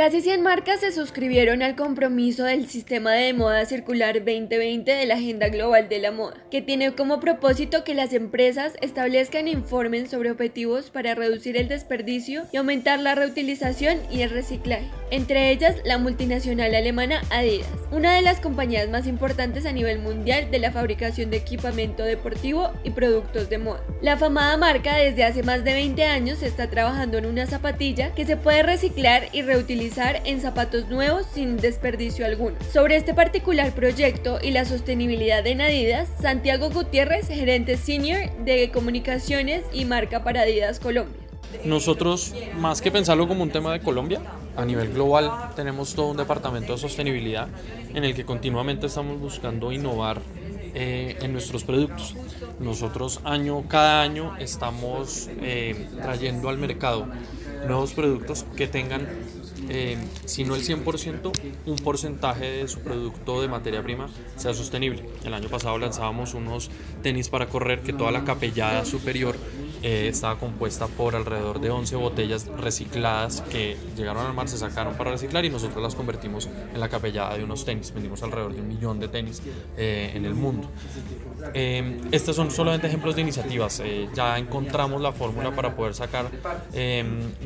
Casi 100 marcas se suscribieron al compromiso del Sistema de Moda Circular 2020 de la Agenda Global de la Moda, que tiene como propósito que las empresas establezcan e informen sobre objetivos para reducir el desperdicio y aumentar la reutilización y el reciclaje. Entre ellas, la multinacional alemana Adidas, una de las compañías más importantes a nivel mundial de la fabricación de equipamiento deportivo y productos de moda. La afamada marca desde hace más de 20 años está trabajando en una zapatilla que se puede reciclar y reutilizar en zapatos nuevos sin desperdicio alguno. Sobre este particular proyecto y la sostenibilidad de Adidas, Santiago Gutiérrez, gerente senior de comunicaciones y marca para Adidas Colombia. Nosotros, más que pensarlo como un tema de Colombia, a nivel global tenemos todo un departamento de sostenibilidad en el que continuamente estamos buscando innovar eh, en nuestros productos. Nosotros año cada año estamos eh, trayendo al mercado nuevos productos que tengan eh, si no el 100%, un porcentaje de su producto de materia prima sea sostenible. El año pasado lanzábamos unos tenis para correr que toda la capellada superior eh, estaba compuesta por alrededor de 11 botellas recicladas que llegaron al mar, se sacaron para reciclar y nosotros las convertimos en la capellada de unos tenis. Vendimos alrededor de un millón de tenis eh, en el mundo. estos son solamente ejemplos de iniciativas. ya encontramos la fórmula para poder sacar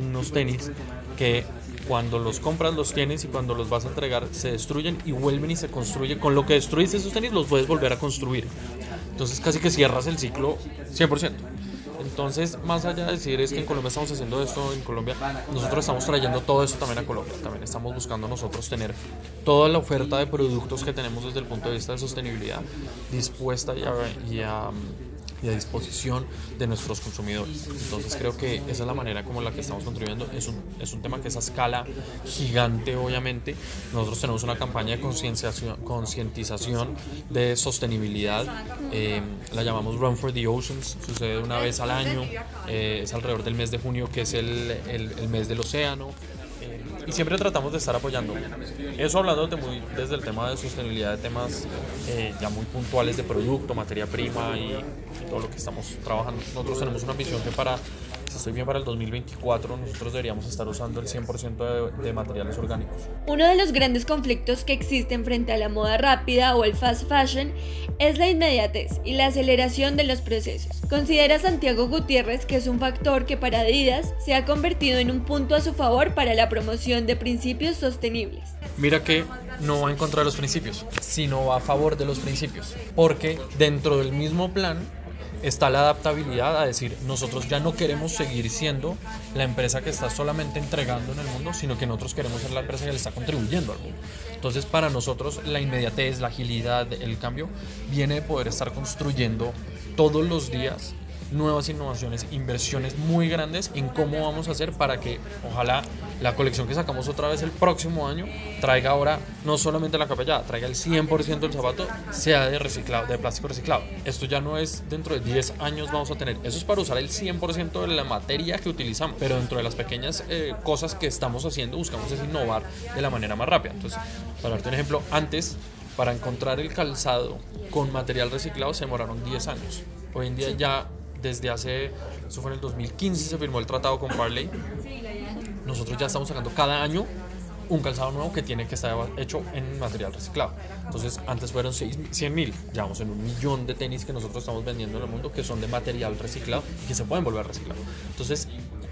unos tenis que cuando los compras los tienes y cuando los vas a entregar se destruyen y vuelven y se construyen. Con lo que destruiste esos tenis los puedes volver a construir. Entonces casi que cierras el ciclo 100%. Entonces, más allá de decir es que en Colombia estamos haciendo esto, en Colombia nosotros estamos trayendo todo eso también a Colombia. También estamos buscando nosotros tener toda la oferta de productos que tenemos desde el punto de vista de sostenibilidad dispuesta y a y a disposición de nuestros consumidores. Entonces creo que esa es la manera como la que estamos contribuyendo. Es un, es un tema que es a escala gigante, obviamente. Nosotros tenemos una campaña de concientización de sostenibilidad. Eh, la llamamos Run for the Oceans. Sucede una vez al año. Eh, es alrededor del mes de junio, que es el, el mes del océano y siempre tratamos de estar apoyando. Eso hablando de muy, desde el tema de sostenibilidad, de temas eh, ya muy puntuales de producto, materia prima y, todo lo que estamos trabajando. Nosotros tenemos una misión que para estoy bien para el 2024, nosotros deberíamos estar usando el 100% de, de, materiales orgánicos. Uno de los grandes conflictos que existen frente a la moda rápida o el fast fashion es la inmediatez y la aceleración de los procesos. Considera Santiago Gutiérrez que es un factor que para Adidas se ha convertido en un punto a su favor para la promoción de principios sostenibles. Mira que no va en contra de los principios, sino va a favor de los principios, porque dentro del mismo plan está la adaptabilidad a decir, nosotros ya no queremos seguir siendo la empresa que está solamente entregando en el mundo, sino que nosotros queremos ser la empresa que le está contribuyendo al mundo. Entonces, para nosotros la inmediatez, la agilidad, el cambio viene de poder estar construyendo todos los días nuevas innovaciones, inversiones muy grandes en cómo vamos a hacer para que ojalá la colección que sacamos otra vez el próximo año traiga ahora no solamente la capellada, traiga el 100% del zapato sea de reciclado, de plástico reciclado. Esto ya no es dentro de 10 años vamos a tener, eso es para usar el 100% de la materia que utilizamos, pero dentro de las pequeñas eh, cosas que estamos haciendo buscamos es innovar de la manera más rápida. Entonces, para darte un ejemplo, antes para encontrar el calzado con material reciclado se demoraron 10 años. Hoy en día ya desde hace, eso fue en el 2015, se firmó el tratado con Barley. Nosotros ya estamos sacando cada año un calzado nuevo que tiene que estar hecho en material reciclado. Entonces, antes fueron 100 mil, ya vamos en un millón de tenis que nosotros estamos vendiendo en el mundo que son de material reciclado y que se pueden volver reciclados. Entonces,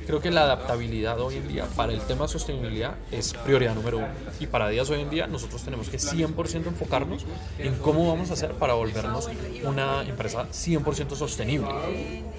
Creo que la adaptabilidad hoy en día para el tema de sostenibilidad es prioridad número uno. Y para días hoy en día nosotros tenemos que 100% enfocarnos en cómo vamos a hacer para volvernos una empresa 100% sostenible.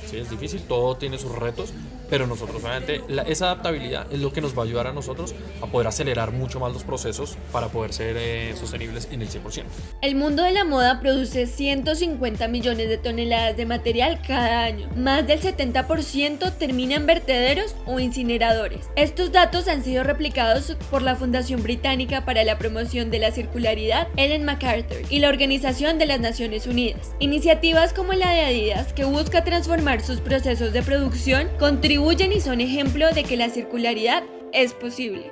Sí, es difícil, todo tiene sus retos, pero nosotros obviamente esa adaptabilidad es lo que nos va a ayudar a nosotros a poder acelerar mucho más los procesos para poder ser eh, sostenibles en el 100%. El mundo de la moda produce 150 millones de toneladas de material cada año. Más del 70% termina en vertederos o incineradores. Estos datos han sido replicados por la Fundación Británica para la Promoción de la Circularidad, Ellen MacArthur, y la Organización de las Naciones Unidas. Iniciativas como la de Adidas, que busca transformar sus procesos de producción, contribuyen y son ejemplo de que la circularidad es posible.